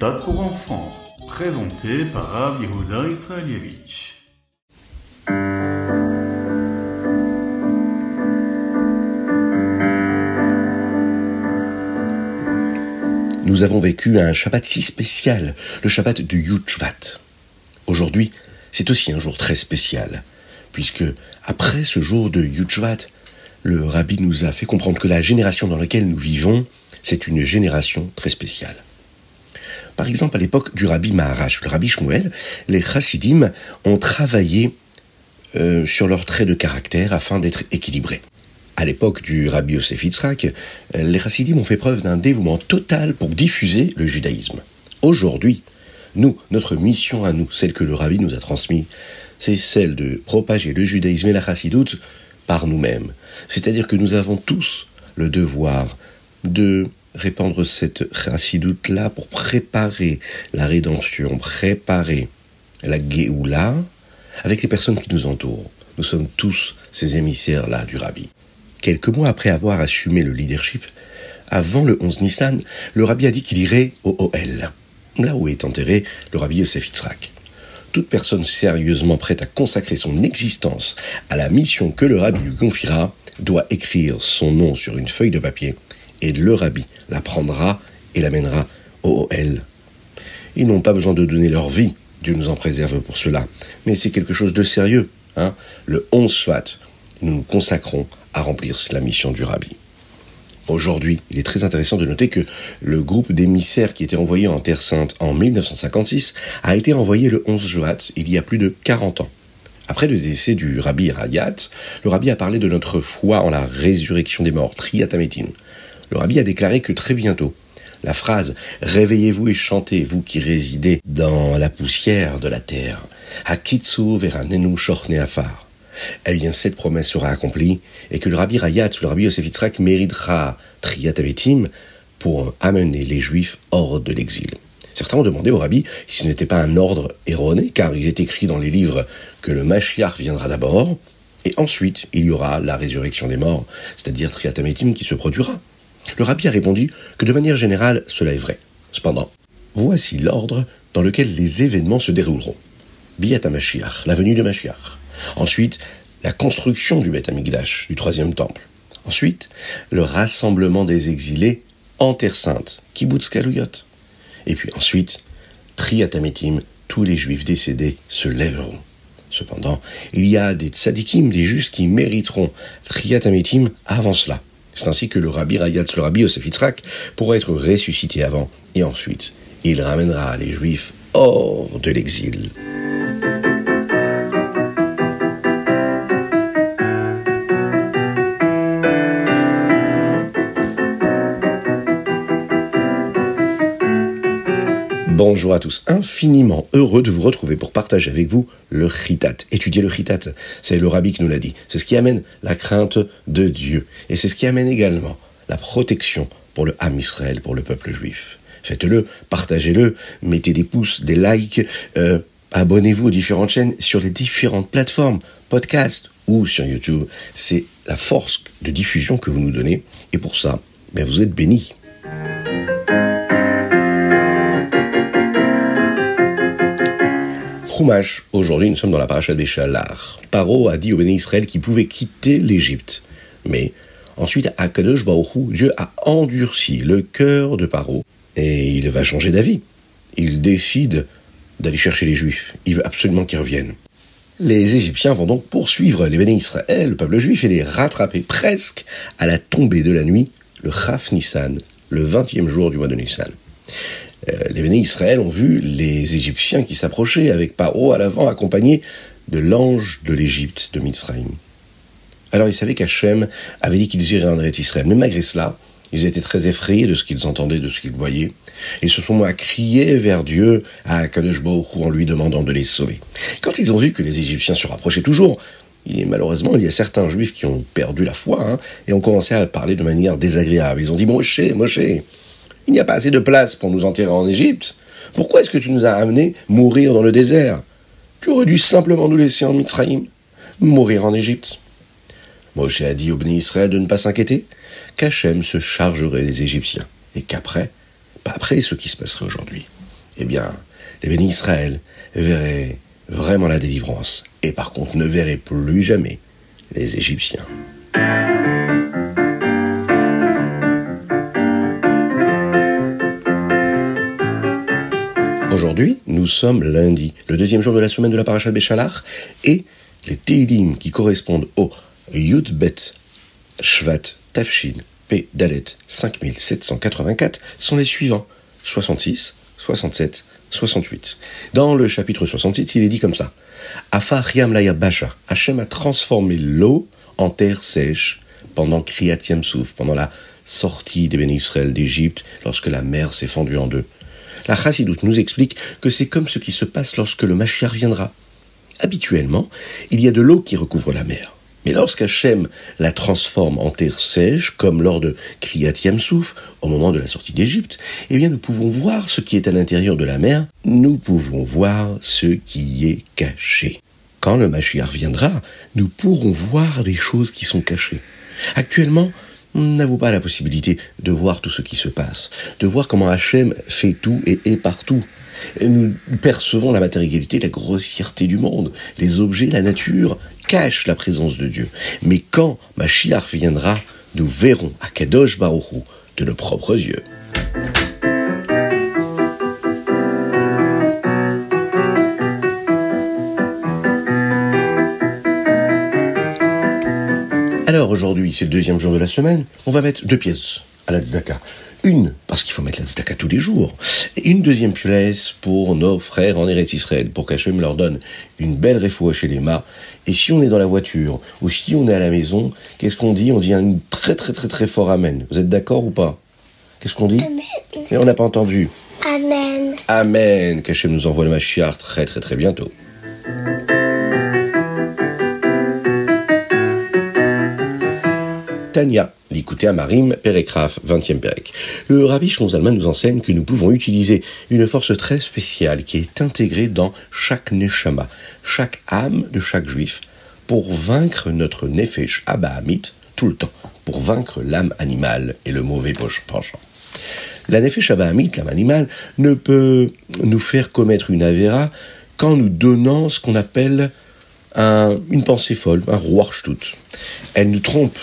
Pour enfants, présenté par Rav Yehuda Israelievich. Nous avons vécu un Shabbat si spécial, le Shabbat du Yud Aujourd'hui, c'est aussi un jour très spécial, puisque après ce jour de Yud le Rabbi nous a fait comprendre que la génération dans laquelle nous vivons, c'est une génération très spéciale. Par exemple, à l'époque du Rabbi Maharash, le Rabbi Shmuel, les Chassidim ont travaillé euh, sur leurs traits de caractère afin d'être équilibrés. À l'époque du Rabbi Yosef Yitzhak, les Chassidim ont fait preuve d'un dévouement total pour diffuser le judaïsme. Aujourd'hui, nous, notre mission à nous, celle que le Rabbi nous a transmise, c'est celle de propager le judaïsme et la chassidoute par nous-mêmes. C'est-à-dire que nous avons tous le devoir de répandre cette chassidoute-là pour préparer la rédemption, préparer la Géoula avec les personnes qui nous entourent. Nous sommes tous ces émissaires-là du Rabbi. Quelques mois après avoir assumé le leadership, avant le 11 Nissan, le Rabbi a dit qu'il irait au OL, là où est enterré le Rabbi Yosef Yitzhak. Toute personne sérieusement prête à consacrer son existence à la mission que le Rabbi lui confiera doit écrire son nom sur une feuille de papier et le Rabbi la prendra et l'amènera au OL. Ils n'ont pas besoin de donner leur vie, Dieu nous en préserve pour cela, mais c'est quelque chose de sérieux. Hein le 11 soit, nous nous consacrons à remplir la mission du Rabbi. Aujourd'hui, il est très intéressant de noter que le groupe d'émissaires qui était envoyé en Terre Sainte en 1956 a été envoyé le 11 juin, il y a plus de 40 ans. Après le décès du Rabbi Rayat, le Rabbi a parlé de notre foi en la résurrection des morts, Triatametin. Le Rabbi a déclaré que très bientôt, la phrase Réveillez-vous et chantez, vous qui résidez dans la poussière de la terre, Hakitsu veranenu afar eh bien cette promesse sera accomplie et que le Rabbi Rayat ou le Rabbi Yosef méritera Triat Avetim pour amener les Juifs hors de l'exil. Certains ont demandé au Rabbi si ce n'était pas un ordre erroné, car il est écrit dans les livres que le Mashiach viendra d'abord, et ensuite il y aura la résurrection des morts, c'est-à-dire Triat Avetim qui se produira. Le Rabbi a répondu que de manière générale cela est vrai. Cependant, voici l'ordre dans lequel les événements se dérouleront. Biat Mashiach, la venue de Mashiach. Ensuite, la construction du Beth Amikdash, du troisième temple. Ensuite, le rassemblement des exilés en Terre Sainte, Kibbutz Kaluyot. Et puis ensuite, Triatametim, tous les juifs décédés se lèveront. Cependant, il y a des tzadikim, des justes qui mériteront Triatametim avant cela. C'est ainsi que le rabbi Rayatz, le rabbi Yosef Yitzhak, pourra être ressuscité avant, et ensuite, il ramènera les juifs hors de l'exil. Bonjour à tous, infiniment heureux de vous retrouver pour partager avec vous le chitat. Étudier le chitat, c'est le rabbi qui nous l'a dit. C'est ce qui amène la crainte de Dieu. Et c'est ce qui amène également la protection pour le Ham Israël, pour le peuple juif. Faites-le, partagez-le, mettez des pouces, des likes, euh, abonnez-vous aux différentes chaînes sur les différentes plateformes, podcast ou sur YouTube. C'est la force de diffusion que vous nous donnez. Et pour ça, ben vous êtes bénis. Aujourd'hui nous sommes dans la paracha des Chalar. Paro a dit au béni Israël qu'il pouvait quitter l'Égypte. Mais ensuite, à Kadosh Dieu a endurci le cœur de Paro et il va changer d'avis. Il décide d'aller chercher les Juifs. Il veut absolument qu'ils reviennent. Les Égyptiens vont donc poursuivre les bénis Israël, le peuple juif, et les rattraper presque à la tombée de la nuit, le Chaf Nissan, le 20e jour du mois de Nissan. Euh, les bénis Israël ont vu les Égyptiens qui s'approchaient avec Paro à l'avant, accompagnés de l'ange de l'Égypte, de Mitzrayim. Alors ils savaient qu'Hachem avait dit qu'ils iraient en Israël. Mais malgré cela, ils étaient très effrayés de ce qu'ils entendaient, de ce qu'ils voyaient. Ils se sont mis à crier vers Dieu, à Kadosh en lui demandant de les sauver. Quand ils ont vu que les Égyptiens se rapprochaient toujours, malheureusement, il y a certains juifs qui ont perdu la foi hein, et ont commencé à parler de manière désagréable. Ils ont dit Moshe, Moshe, il n'y a pas assez de place pour nous enterrer en Égypte. Pourquoi est-ce que tu nous as amenés mourir dans le désert? Tu aurais dû simplement nous laisser en Mitzrayim, mourir en Égypte. Moshe a dit au béni Israël de ne pas s'inquiéter, qu'Hachem se chargerait des Égyptiens, et qu'après, pas après ce qui se passerait aujourd'hui. eh bien, les bénis Israël verraient vraiment la délivrance, et par contre ne verraient plus jamais les Égyptiens. Aujourd'hui, nous sommes lundi, le deuxième jour de la semaine de la paracha Béchalach, et les Teilim qui correspondent au Yud Bet Shvat Tafshin P Dalet 5784 sont les suivants 66, 67, 68. Dans le chapitre 66, il est dit comme ça Afar Yam Basha, Hachem a transformé l'eau en terre sèche pendant Kriyat Yamsouf, pendant la sortie des bénis d'Égypte, lorsque la mer s'est fendue en deux. La Chassidoute nous explique que c'est comme ce qui se passe lorsque le Mashiach viendra. Habituellement, il y a de l'eau qui recouvre la mer. Mais lorsqu'Hachem la transforme en terre sèche, comme lors de Kriyat Yamsouf, au moment de la sortie d'Égypte, eh bien nous pouvons voir ce qui est à l'intérieur de la mer, nous pouvons voir ce qui est caché. Quand le Mashiach viendra, nous pourrons voir des choses qui sont cachées. Actuellement, n'avons pas la possibilité de voir tout ce qui se passe, de voir comment Hachem fait tout et est partout. nous percevons la matérialité, la grossièreté du monde. Les objets, la nature cachent la présence de Dieu. Mais quand Mashiach viendra, nous verrons à Kadosh Baruch de nos propres yeux. Alors aujourd'hui, c'est le deuxième jour de la semaine, on va mettre deux pièces à la tzedaka. Une, parce qu'il faut mettre la tzedaka tous les jours, et une deuxième pièce pour nos frères en Eretz Israël, pour qu'Hachem leur donne une belle réfoua chez les mâts. Et si on est dans la voiture, ou si on est à la maison, qu'est-ce qu'on dit? On dit un très très très très fort Amen. Vous êtes d'accord ou pas? Qu'est-ce qu'on dit? Amen. Et on n'a pas entendu. Amen. Amen. Qu'Hachem nous envoie le Mashiach très très très bientôt. Tania, à Marim, Perekraf, 20e Perek. Le Rabbi Shonzalman nous enseigne que nous pouvons utiliser une force très spéciale qui est intégrée dans chaque neshama, chaque âme de chaque juif, pour vaincre notre nefesh abahamit tout le temps, pour vaincre l'âme animale et le mauvais penchant. La nefesh abahamit, l'âme animale, ne peut nous faire commettre une avéra qu'en nous donnant ce qu'on appelle un, une pensée folle, un roi-shtut. Elle nous trompe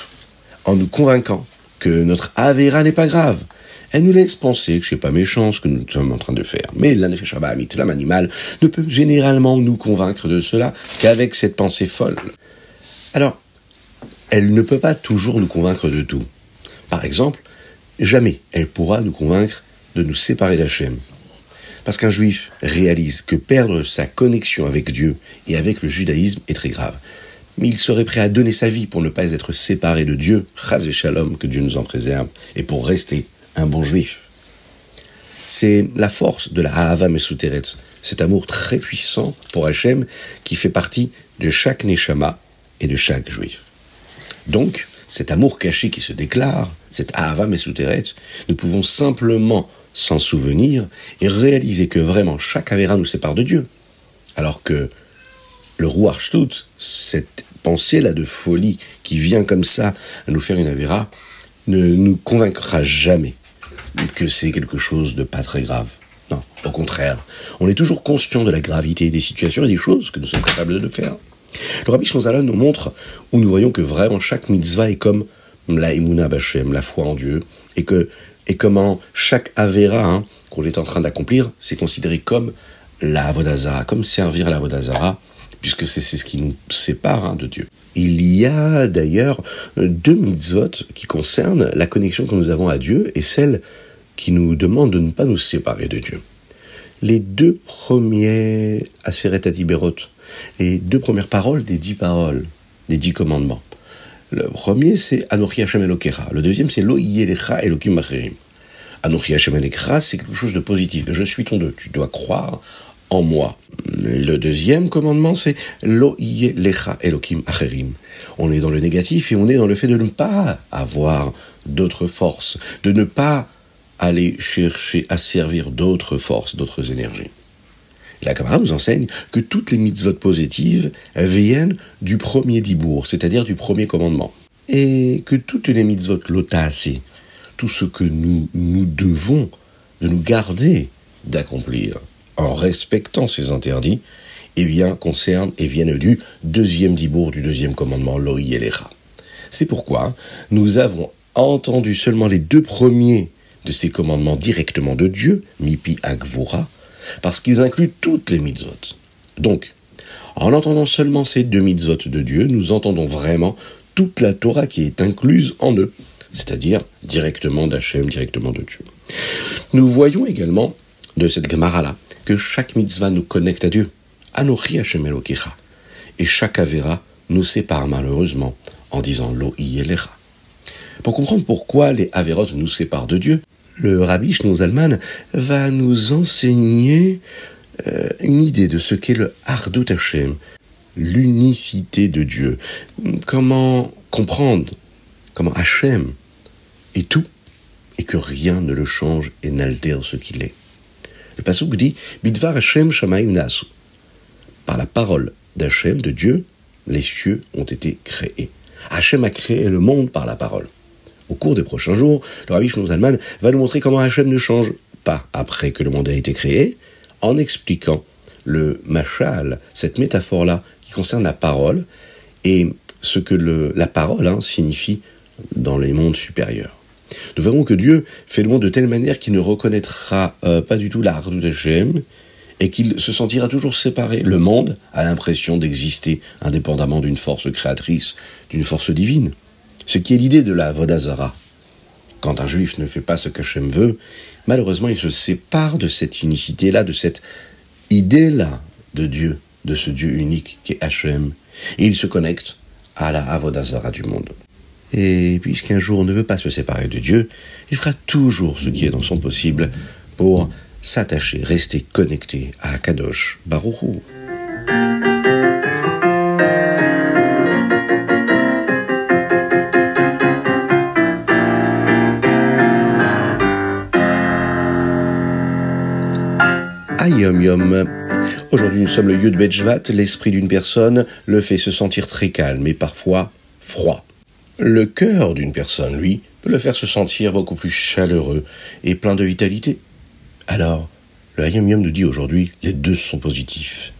en nous convainquant que notre Avera n'est pas grave. Elle nous laisse penser que c'est pas méchant ce que nous sommes en train de faire. Mais l'Anefesh Amit, l'âme animale, ne peut généralement nous convaincre de cela qu'avec cette pensée folle. Alors, elle ne peut pas toujours nous convaincre de tout. Par exemple, jamais elle pourra nous convaincre de nous séparer d'Hachem. Parce qu'un juif réalise que perdre sa connexion avec Dieu et avec le judaïsme est très grave mais il serait prêt à donner sa vie pour ne pas être séparé de Dieu, chas shalom, que Dieu nous en préserve, et pour rester un bon juif. C'est la force de la Ahava Mesuteret, cet amour très puissant pour Hachem qui fait partie de chaque Neshama et de chaque juif. Donc, cet amour caché qui se déclare, cette Ahava Mesuteret, nous pouvons simplement s'en souvenir et réaliser que vraiment chaque Avera nous sépare de Dieu. Alors que le roi Shtut, cette pensée-là de folie qui vient comme ça à nous faire une avéra, ne nous convaincra jamais que c'est quelque chose de pas très grave. Non, au contraire, on est toujours conscient de la gravité des situations et des choses que nous sommes capables de faire. Le Rabbi Shonzala nous montre où nous voyons que vraiment chaque mitzvah est comme la emuna b'Hashem, la foi en Dieu, et que et comment chaque avera hein, qu'on est en train d'accomplir, c'est considéré comme la avodazara, comme servir la avodazara, puisque c'est ce qui nous sépare hein, de Dieu. Il y a d'ailleurs deux mitzvot qui concernent la connexion que nous avons à Dieu et celle qui nous demande de ne pas nous séparer de Dieu. Les deux premiers Aseret Atiberot, les deux premières paroles des dix paroles, des dix commandements. Le premier, c'est Anochi Hashem Elokecha. Le deuxième, c'est Lo Yelecha Elokim Macherim. Anochi Hashem Elokecha, c'est quelque chose de positif. Je suis ton Dieu. Tu dois croire en moi. Le deuxième commandement, c'est Lo lecha Elokim acherim. On est dans le négatif et on est dans le fait de ne pas avoir d'autres forces, de ne pas aller chercher à servir d'autres forces, d'autres énergies. La camarade nous enseigne que toutes les mitzvot positives viennent du premier dibour, c'est-à-dire du premier commandement. Et que toutes les mitzvot lotassées, tout ce que nous, nous devons de nous garder d'accomplir en respectant ces interdits, eh concernent et viennent du deuxième dibour du deuxième commandement, Loi Elecha. C'est pourquoi nous avons entendu seulement les deux premiers de ces commandements directement de Dieu, Mipi Agvura, parce qu'ils incluent toutes les mitzvot. Donc, en entendant seulement ces deux mitzvot de Dieu, nous entendons vraiment toute la Torah qui est incluse en eux, c'est-à-dire directement d'Hachem, directement de Dieu. Nous voyons également de cette Gemara-là que chaque mitzvah nous connecte à Dieu, Anochi et chaque Avera nous sépare malheureusement en disant Lo Yelecha. Pour comprendre pourquoi les Averot nous séparent de Dieu, le rabbi Zalman va nous enseigner euh, une idée de ce qu'est le Hardut Hashem, l'unicité de Dieu. Comment comprendre comment Hachem est tout et que rien ne le change et n'altère ce qu'il est. Le pasuk dit Bidvar Hashem Shamaim Nasu. Par la parole d'Hachem, de Dieu, les cieux ont été créés. Hachem a créé le monde par la parole. Au cours des prochains jours, le Rabbi Shlomo Zalman va nous montrer comment Hachem ne change pas après que le monde a été créé, en expliquant le machal, cette métaphore-là qui concerne la parole et ce que la parole hein, signifie dans les mondes supérieurs. Nous verrons que Dieu fait le monde de telle manière qu'il ne reconnaîtra euh, pas du tout l'art de et qu'il se sentira toujours séparé. Le monde a l'impression d'exister indépendamment d'une force créatrice, d'une force divine. Ce qui est l'idée de la Vodazara. Quand un juif ne fait pas ce qu'Hachem veut, malheureusement il se sépare de cette unicité-là, de cette idée-là de Dieu, de ce Dieu unique qui est Hachem, et il se connecte à la Avodazara du monde. Et puisqu'un jour on ne veut pas se séparer de Dieu, il fera toujours ce qui est dans son possible pour s'attacher, rester connecté à Kadosh Baruchou. Ayom Yom. Aujourd'hui, nous sommes le Yud Bejvat. L'esprit d'une personne le fait se sentir très calme et parfois froid. Le cœur d'une personne, lui, peut le faire se sentir beaucoup plus chaleureux et plein de vitalité. Alors, le Hayom Yom nous dit aujourd'hui, les deux sont positifs.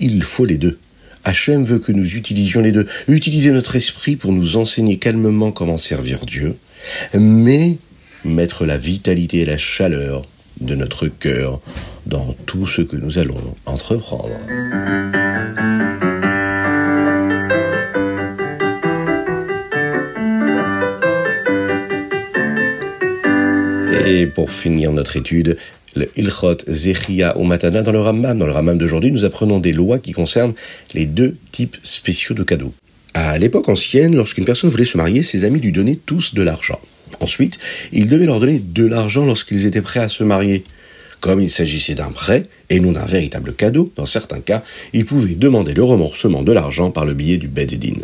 Il faut les deux. Hachem veut que nous utilisions les deux. Utiliser notre esprit pour nous enseigner calmement comment servir Dieu, mais mettre la vitalité et la chaleur de notre cœur dans tout ce que nous allons entreprendre. Pour finir notre étude, le Ilchot Zechia ou Matana dans le Rambam. Dans le Rambam d'aujourd'hui, nous apprenons des lois qui concernent les deux types spéciaux de cadeaux. À l'époque ancienne, lorsqu'une personne voulait se marier, ses amis lui donnaient tous de l'argent. Ensuite, il devait leur donner de l'argent lorsqu'ils étaient prêts à se marier. Comme il s'agissait d'un prêt et non d'un véritable cadeau, dans certains cas, il pouvait demander le remboursement de l'argent par le biais du Beddin.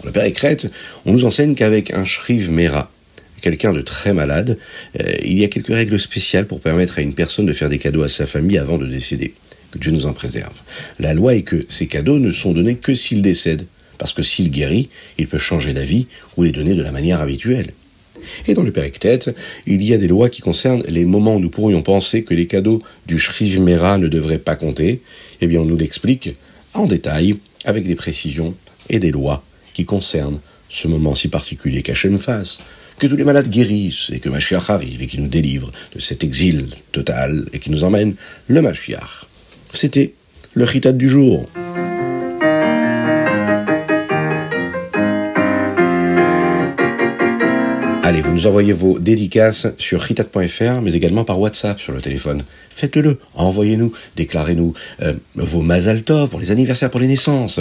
Dans le Père Écrète, on nous enseigne qu'avec un Shriv Mera, quelqu'un de très malade, euh, il y a quelques règles spéciales pour permettre à une personne de faire des cadeaux à sa famille avant de décéder. Que Dieu nous en préserve. La loi est que ces cadeaux ne sont donnés que s'il décède, parce que s'il guérit, il peut changer d'avis ou les donner de la manière habituelle. Et dans le Périctète, il y a des lois qui concernent les moments où nous pourrions penser que les cadeaux du Shriv ne devraient pas compter. Eh bien, on nous l'explique en détail, avec des précisions et des lois qui concernent ce moment si particulier qu'Hachem fasse. Que tous les malades guérissent et que Mashiach arrive et qui nous délivre de cet exil total et qui nous emmène le Mashiach. C'était le Ritat du jour. Allez, vous nous envoyez vos dédicaces sur ritat.fr, mais également par WhatsApp sur le téléphone. Faites-le, envoyez-nous, déclarez-nous euh, vos mazaltov pour les anniversaires, pour les naissances.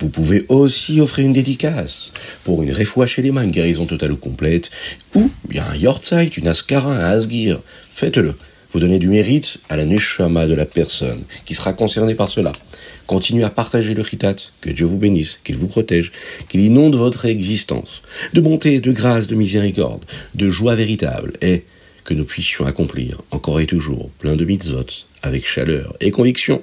Vous pouvez aussi offrir une dédicace pour une refoua chez les mains, une guérison totale ou complète, ou bien un yortzeit, une askara, un asgir. Faites-le. Vous donnez du mérite à la neshama de la personne qui sera concernée par cela. Continuez à partager le chitat. Que Dieu vous bénisse, qu'il vous protège, qu'il inonde votre existence de bonté, de grâce, de miséricorde, de joie véritable et que nous puissions accomplir encore et toujours plein de mitzvot avec chaleur et conviction.